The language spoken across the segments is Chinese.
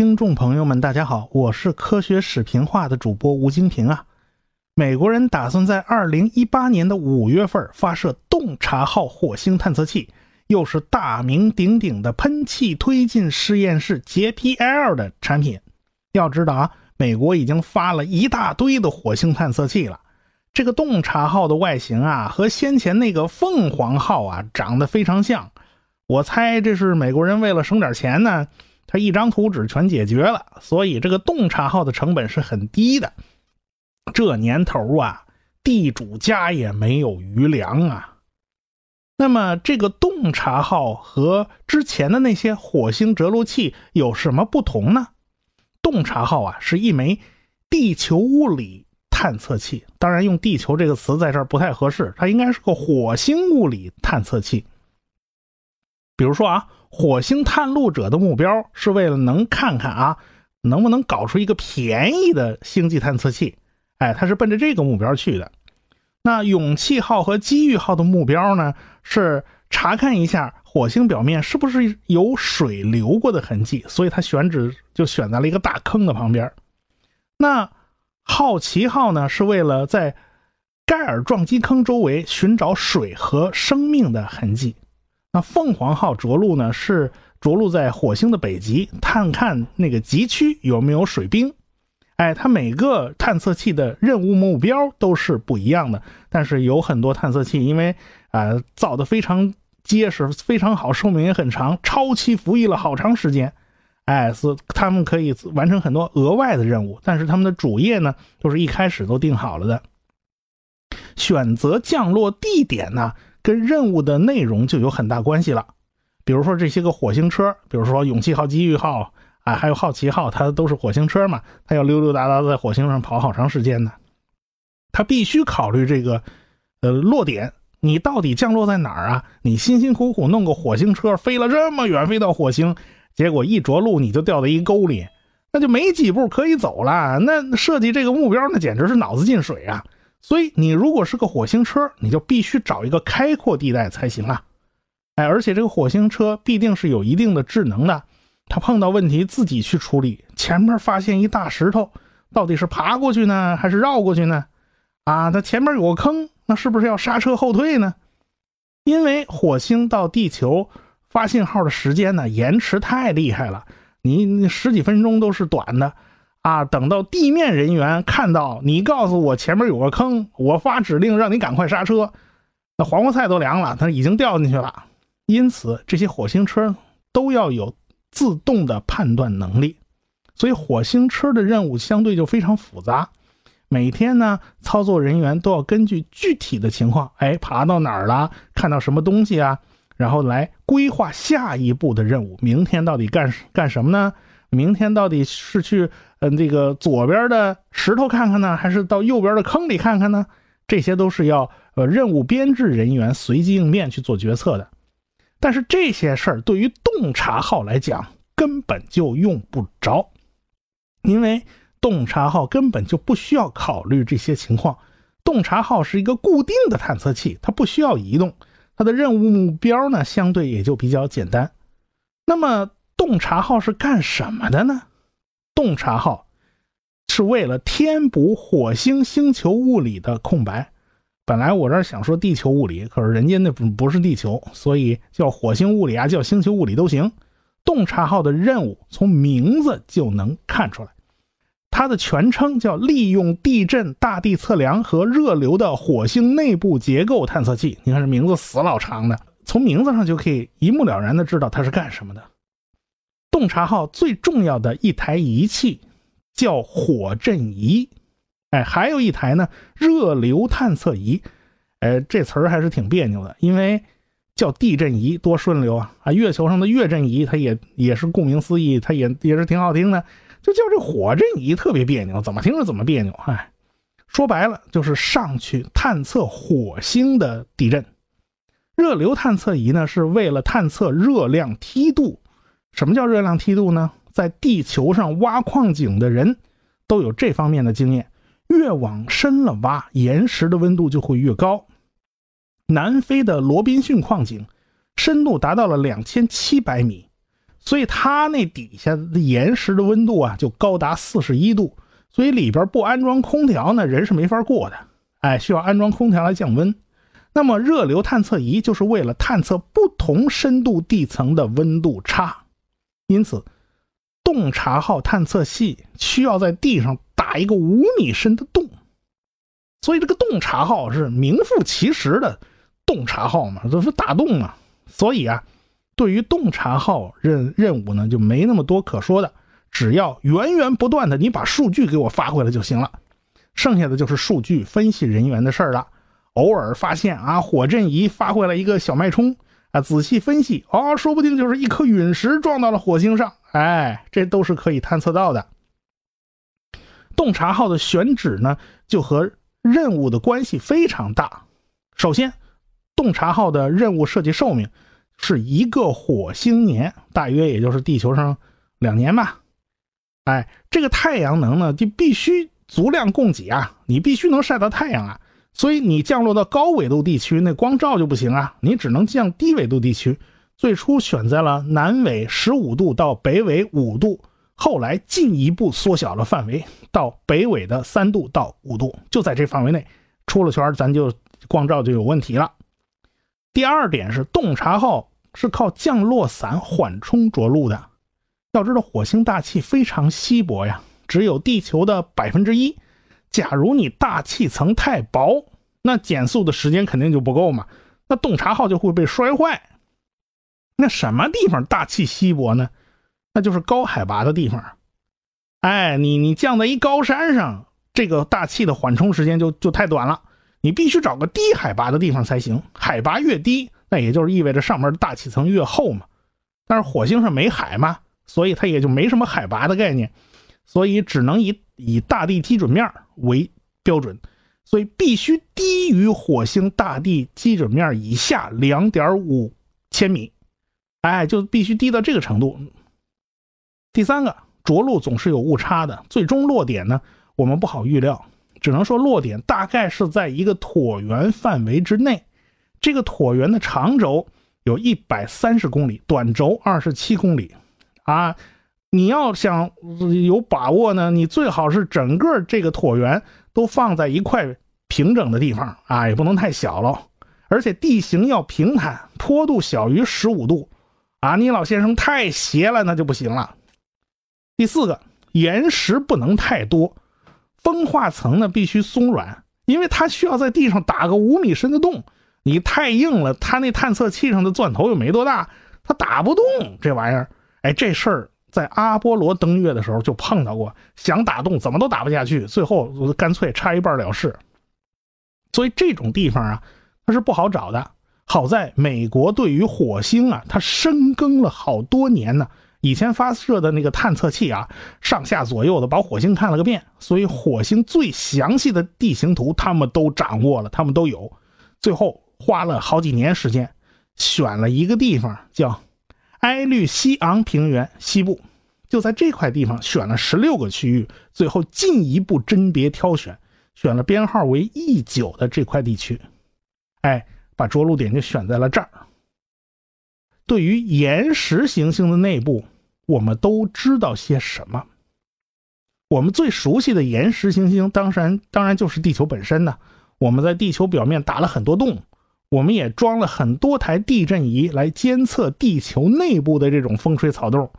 听众朋友们，大家好，我是科学史评话的主播吴金平啊。美国人打算在二零一八年的五月份发射洞察号火星探测器，又是大名鼎鼎的喷气推进实验室 JPL 的产品。要知道啊，美国已经发了一大堆的火星探测器了。这个洞察号的外形啊，和先前那个凤凰号啊长得非常像。我猜这是美国人为了省点钱呢。他一张图纸全解决了，所以这个洞察号的成本是很低的。这年头啊，地主家也没有余粮啊。那么，这个洞察号和之前的那些火星着陆器有什么不同呢？洞察号啊，是一枚地球物理探测器，当然用“地球”这个词在这儿不太合适，它应该是个火星物理探测器。比如说啊。火星探路者的目标是为了能看看啊，能不能搞出一个便宜的星际探测器？哎，他是奔着这个目标去的。那勇气号和机遇号的目标呢，是查看一下火星表面是不是有水流过的痕迹，所以他选址就选在了一个大坑的旁边。那好奇号呢，是为了在盖尔撞击坑周围寻找水和生命的痕迹。那凤凰号着陆呢？是着陆在火星的北极，探看那个极区有没有水冰。哎，它每个探测器的任务目标都是不一样的。但是有很多探测器因为啊造的非常结实、非常好，寿命也很长，超期服役了好长时间。哎，是他们可以完成很多额外的任务。但是他们的主业呢，都是一开始都定好了的。选择降落地点呢？跟任务的内容就有很大关系了，比如说这些个火星车，比如说勇气号、机遇号啊，还有好奇号，它都是火星车嘛，它要溜溜达达在火星上跑好长时间呢。它必须考虑这个，呃，落点，你到底降落在哪儿啊？你辛辛苦苦弄个火星车飞了这么远，飞到火星，结果一着陆你就掉在一沟里，那就没几步可以走了。那设计这个目标，那简直是脑子进水啊！所以，你如果是个火星车，你就必须找一个开阔地带才行啊！哎，而且这个火星车必定是有一定的智能的，它碰到问题自己去处理。前面发现一大石头，到底是爬过去呢，还是绕过去呢？啊，它前面有个坑，那是不是要刹车后退呢？因为火星到地球发信号的时间呢，延迟太厉害了，你你十几分钟都是短的。啊，等到地面人员看到你告诉我前面有个坑，我发指令让你赶快刹车，那黄瓜菜都凉了，它已经掉进去了。因此，这些火星车都要有自动的判断能力，所以火星车的任务相对就非常复杂。每天呢，操作人员都要根据具体的情况，哎，爬到哪儿了，看到什么东西啊，然后来规划下一步的任务。明天到底干干什么呢？明天到底是去嗯这个左边的石头看看呢，还是到右边的坑里看看呢？这些都是要呃任务编制人员随机应变去做决策的。但是这些事儿对于洞察号来讲根本就用不着，因为洞察号根本就不需要考虑这些情况。洞察号是一个固定的探测器，它不需要移动，它的任务目标呢相对也就比较简单。那么。洞察号是干什么的呢？洞察号是为了填补火星星球物理的空白。本来我这儿想说地球物理，可是人家那不不是地球，所以叫火星物理啊，叫星球物理都行。洞察号的任务从名字就能看出来，它的全称叫利用地震、大地测量和热流的火星内部结构探测器。你看这名字死老长的，从名字上就可以一目了然的知道它是干什么的。洞察号最重要的一台仪器叫火阵仪，哎，还有一台呢热流探测仪，哎，这词儿还是挺别扭的，因为叫地震仪多顺溜啊啊！月球上的月震仪它也也是顾名思义，它也也是挺好听的，就叫这火阵仪特别别扭，怎么听着怎么别扭，哎，说白了就是上去探测火星的地震。热流探测仪呢是为了探测热量梯度。什么叫热量梯度呢？在地球上挖矿井的人都有这方面的经验。越往深了挖，岩石的温度就会越高。南非的罗宾逊矿井深度达到了两千七百米，所以它那底下的岩石的温度啊就高达四十一度，所以里边不安装空调呢，人是没法过的。哎，需要安装空调来降温。那么热流探测仪就是为了探测不同深度地层的温度差，因此洞察号探测器需要在地上打一个五米深的洞。所以这个洞察号是名副其实的洞察号嘛，这是打洞嘛。所以啊。对于洞察号任任务呢，就没那么多可说的，只要源源不断的你把数据给我发回来就行了，剩下的就是数据分析人员的事儿了。偶尔发现啊，火阵仪发回来一个小脉冲啊，仔细分析哦，说不定就是一颗陨石撞到了火星上，哎，这都是可以探测到的。洞察号的选址呢，就和任务的关系非常大。首先，洞察号的任务设计寿命。是一个火星年，大约也就是地球上两年吧。哎，这个太阳能呢，就必须足量供给啊，你必须能晒到太阳啊。所以你降落到高纬度地区，那光照就不行啊，你只能降低纬度地区。最初选在了南纬十五度到北纬五度，后来进一步缩小了范围到北纬的三度到五度，就在这范围内出了圈，咱就光照就有问题了。第二点是洞察号。是靠降落伞缓冲着陆的。要知道，火星大气非常稀薄呀，只有地球的百分之一。假如你大气层太薄，那减速的时间肯定就不够嘛。那洞察号就会被摔坏。那什么地方大气稀薄呢？那就是高海拔的地方。哎，你你降在一高山上，这个大气的缓冲时间就就太短了。你必须找个低海拔的地方才行。海拔越低。那也就是意味着上面的大气层越厚嘛，但是火星上没海嘛，所以它也就没什么海拔的概念，所以只能以以大地基准面为标准，所以必须低于火星大地基准面以下两点五千米，哎，就必须低到这个程度。第三个，着陆总是有误差的，最终落点呢，我们不好预料，只能说落点大概是在一个椭圆范围之内。这个椭圆的长轴有一百三十公里，短轴二十七公里，啊，你要想有把握呢，你最好是整个这个椭圆都放在一块平整的地方啊，也不能太小了，而且地形要平坦，坡度小于十五度，啊，你老先生太斜了那就不行了。第四个，岩石不能太多，风化层呢必须松软，因为它需要在地上打个五米深的洞。你太硬了，它那探测器上的钻头又没多大，它打不动这玩意儿。哎，这事儿在阿波罗登月的时候就碰到过，想打洞怎么都打不下去，最后干脆插一半了事。所以这种地方啊，它是不好找的。好在美国对于火星啊，它深耕了好多年呢。以前发射的那个探测器啊，上下左右的把火星看了个遍，所以火星最详细的地形图他们都掌握了，他们都有。最后。花了好几年时间，选了一个地方叫埃律西昂平原西部，就在这块地方选了十六个区域，最后进一步甄别挑选，选了编号为 E 九的这块地区，哎，把着陆点就选在了这儿。对于岩石行星的内部，我们都知道些什么？我们最熟悉的岩石行星，当然当然就是地球本身呢。我们在地球表面打了很多洞。我们也装了很多台地震仪来监测地球内部的这种风吹草动，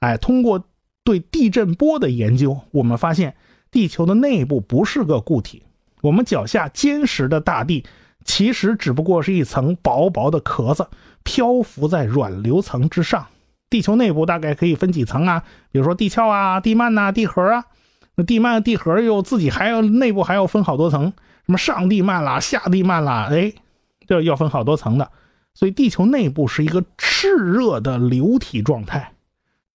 哎，通过对地震波的研究，我们发现地球的内部不是个固体，我们脚下坚实的大地其实只不过是一层薄薄的壳子，漂浮在软流层之上。地球内部大概可以分几层啊？比如说地壳啊、地幔呐、地核啊。那地幔、地核又自己还要内部还要分好多层，什么上地幔啦、下地幔啦，哎。这要分好多层的，所以地球内部是一个炽热的流体状态。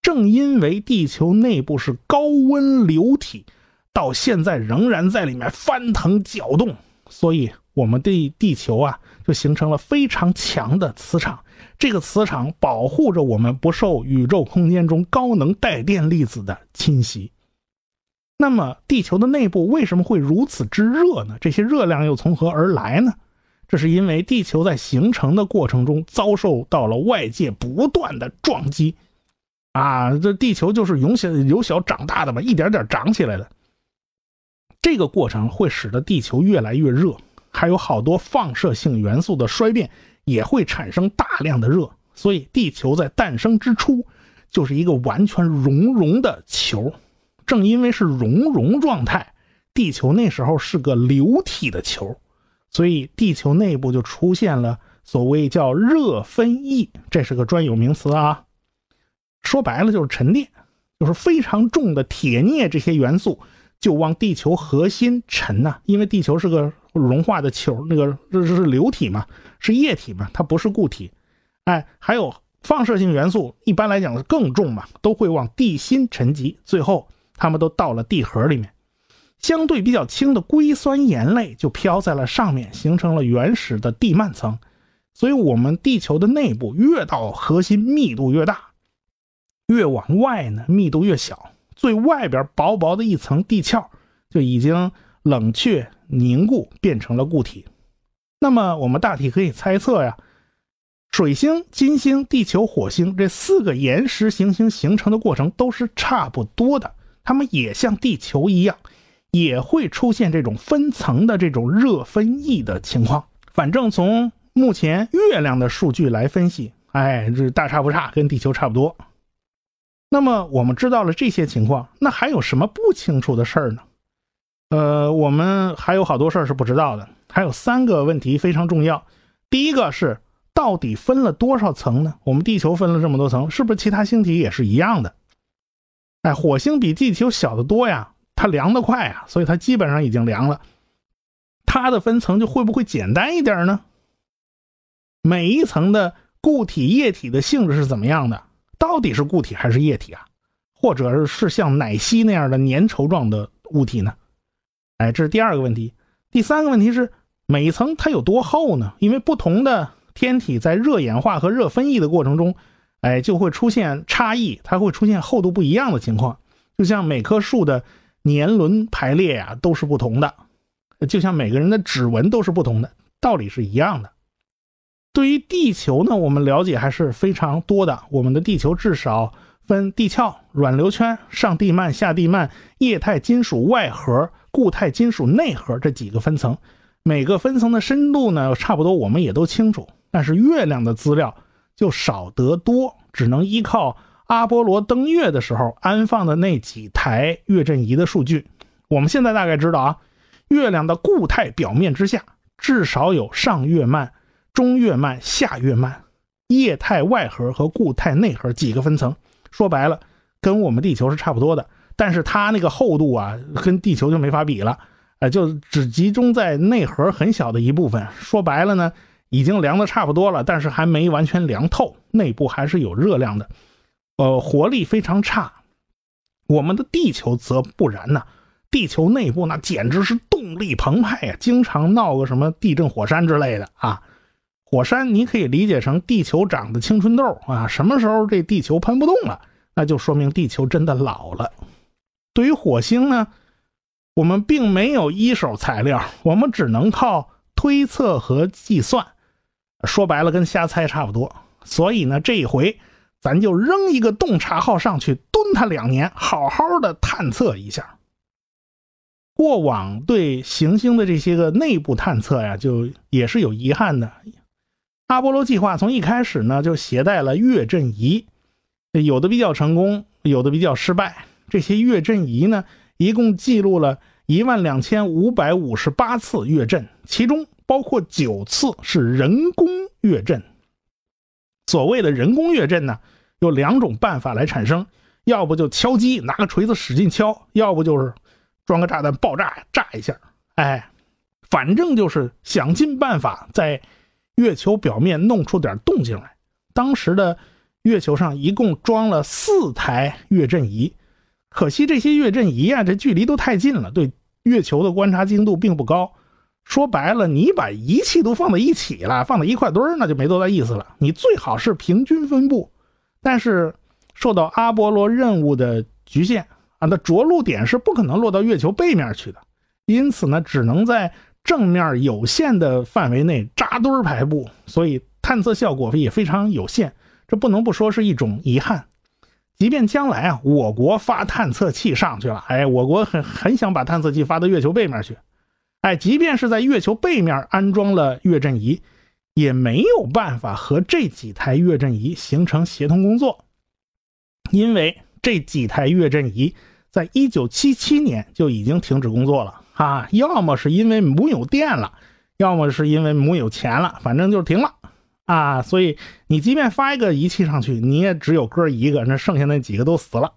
正因为地球内部是高温流体，到现在仍然在里面翻腾搅动，所以我们对地球啊，就形成了非常强的磁场。这个磁场保护着我们不受宇宙空间中高能带电粒子的侵袭。那么，地球的内部为什么会如此之热呢？这些热量又从何而来呢？这是因为地球在形成的过程中遭受到了外界不断的撞击，啊，这地球就是由小由小长大的吧，一点点长起来的。这个过程会使得地球越来越热，还有好多放射性元素的衰变也会产生大量的热，所以地球在诞生之初就是一个完全熔融的球。正因为是熔融状态，地球那时候是个流体的球，所以地球内部就出现了所谓叫热分异，这是个专有名词啊。说白了就是沉淀，就是非常重的铁镍这些元素就往地球核心沉呐。因为地球是个融化的球，那个这是流体嘛，是液体嘛，它不是固体。哎，还有放射性元素，一般来讲是更重嘛，都会往地心沉积，最后。它们都到了地核里面，相对比较轻的硅酸盐类就飘在了上面，形成了原始的地幔层。所以，我们地球的内部越到核心密度越大，越往外呢密度越小。最外边薄薄的一层地壳就已经冷却凝固，变成了固体。那么，我们大体可以猜测呀，水星、金星、地球、火星这四个岩石行星形成的过程都是差不多的。它们也像地球一样，也会出现这种分层的这种热分异的情况。反正从目前月亮的数据来分析，哎，这大差不差，跟地球差不多。那么我们知道了这些情况，那还有什么不清楚的事儿呢？呃，我们还有好多事儿是不知道的。还有三个问题非常重要。第一个是，到底分了多少层呢？我们地球分了这么多层，是不是其他星体也是一样的？哎，火星比地球小得多呀，它凉得快啊，所以它基本上已经凉了。它的分层就会不会简单一点呢？每一层的固体、液体的性质是怎么样的？到底是固体还是液体啊？或者是像奶昔那样的粘稠状的物体呢？哎，这是第二个问题。第三个问题是，每一层它有多厚呢？因为不同的天体在热演化和热分异的过程中。哎，就会出现差异，它会出现厚度不一样的情况，就像每棵树的年轮排列呀都是不同的，就像每个人的指纹都是不同的，道理是一样的。对于地球呢，我们了解还是非常多的。我们的地球至少分地壳、软流圈、上地幔、下地幔、液态金属外核、固态金属内核这几个分层，每个分层的深度呢差不多，我们也都清楚。但是月亮的资料。就少得多，只能依靠阿波罗登月的时候安放的那几台月震仪的数据。我们现在大概知道啊，月亮的固态表面之下至少有上月幔、中月幔、下月幔、液态外核和固态内核几个分层。说白了，跟我们地球是差不多的，但是它那个厚度啊，跟地球就没法比了。呃，就只集中在内核很小的一部分。说白了呢。已经凉的差不多了，但是还没完全凉透，内部还是有热量的，呃，活力非常差。我们的地球则不然呢，地球内部那简直是动力澎湃呀，经常闹个什么地震火山之类的啊。火山你可以理解成地球长的青春痘啊，什么时候这地球喷不动了，那就说明地球真的老了。对于火星呢，我们并没有一手材料，我们只能靠推测和计算。说白了，跟瞎猜差不多。所以呢，这一回咱就扔一个洞察号上去，蹲它两年，好好的探测一下。过往对行星的这些个内部探测呀，就也是有遗憾的。阿波罗计划从一开始呢，就携带了月震仪，有的比较成功，有的比较失败。这些月震仪呢，一共记录了一万两千五百五十八次月震，其中。包括九次是人工月震。所谓的人工月震呢，有两种办法来产生，要不就敲击，拿个锤子使劲敲；要不就是装个炸弹爆炸炸一下。哎，反正就是想尽办法在月球表面弄出点动静来。当时的月球上一共装了四台月震仪，可惜这些月震仪啊，这距离都太近了，对月球的观察精度并不高。说白了，你把仪器都放在一起了，放在一块堆儿，那就没多大意思了。你最好是平均分布，但是受到阿波罗任务的局限啊，那着陆点是不可能落到月球背面去的，因此呢，只能在正面有限的范围内扎堆儿排布，所以探测效果也非常有限。这不能不说是一种遗憾。即便将来啊，我国发探测器上去了，哎，我国很很想把探测器发到月球背面去，哎，即便是在月球背面安装了月震仪，也没有办法和这几台月震仪形成协同工作，因为这几台月震仪在一九七七年就已经停止工作了啊，要么是因为没有电了，要么是因为没有钱了，反正就是停了。啊，所以你即便发一个仪器上去，你也只有哥一个，那剩下那几个都死了。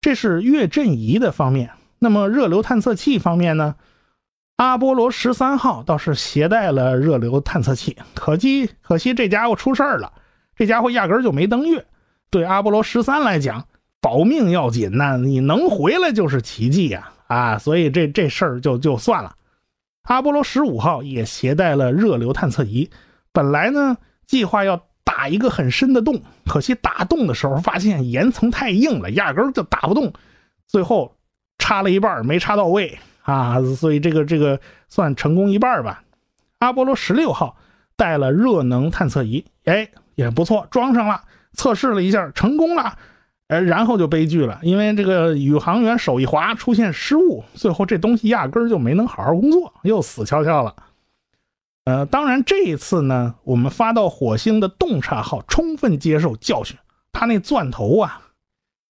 这是月震仪的方面。那么热流探测器方面呢？阿波罗十三号倒是携带了热流探测器，可惜可惜这家伙出事儿了，这家伙压根就没登月。对阿波罗十三来讲，保命要紧呐，你能回来就是奇迹呀！啊，所以这这事儿就就算了。阿波罗十五号也携带了热流探测仪。本来呢，计划要打一个很深的洞，可惜打洞的时候发现岩层太硬了，压根就打不动。最后插了一半没插到位啊，所以这个这个算成功一半吧。阿波罗十六号带了热能探测仪，哎，也不错，装上了，测试了一下，成功了。呃，然后就悲剧了，因为这个宇航员手一滑出现失误，最后这东西压根就没能好好工作，又死翘翘了。呃，当然这一次呢，我们发到火星的洞察号充分接受教训，它那钻头啊，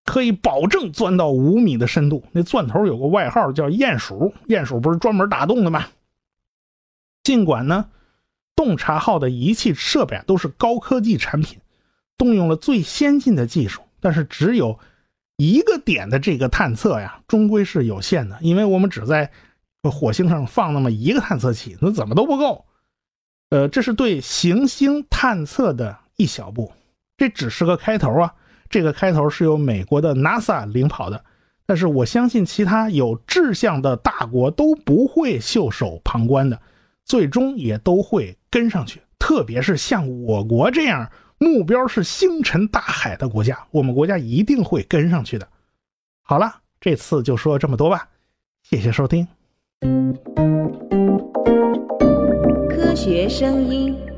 可以保证钻到五米的深度。那钻头有个外号叫“鼹鼠”，鼹鼠不是专门打洞的吗？尽管呢，洞察号的仪器设备都是高科技产品，动用了最先进的技术，但是只有一个点的这个探测呀，终归是有限的，因为我们只在火星上放那么一个探测器，那怎么都不够。呃，这是对行星探测的一小步，这只是个开头啊。这个开头是由美国的 NASA 领跑的，但是我相信其他有志向的大国都不会袖手旁观的，最终也都会跟上去。特别是像我国这样目标是星辰大海的国家，我们国家一定会跟上去的。好了，这次就说这么多吧，谢谢收听。科学声音。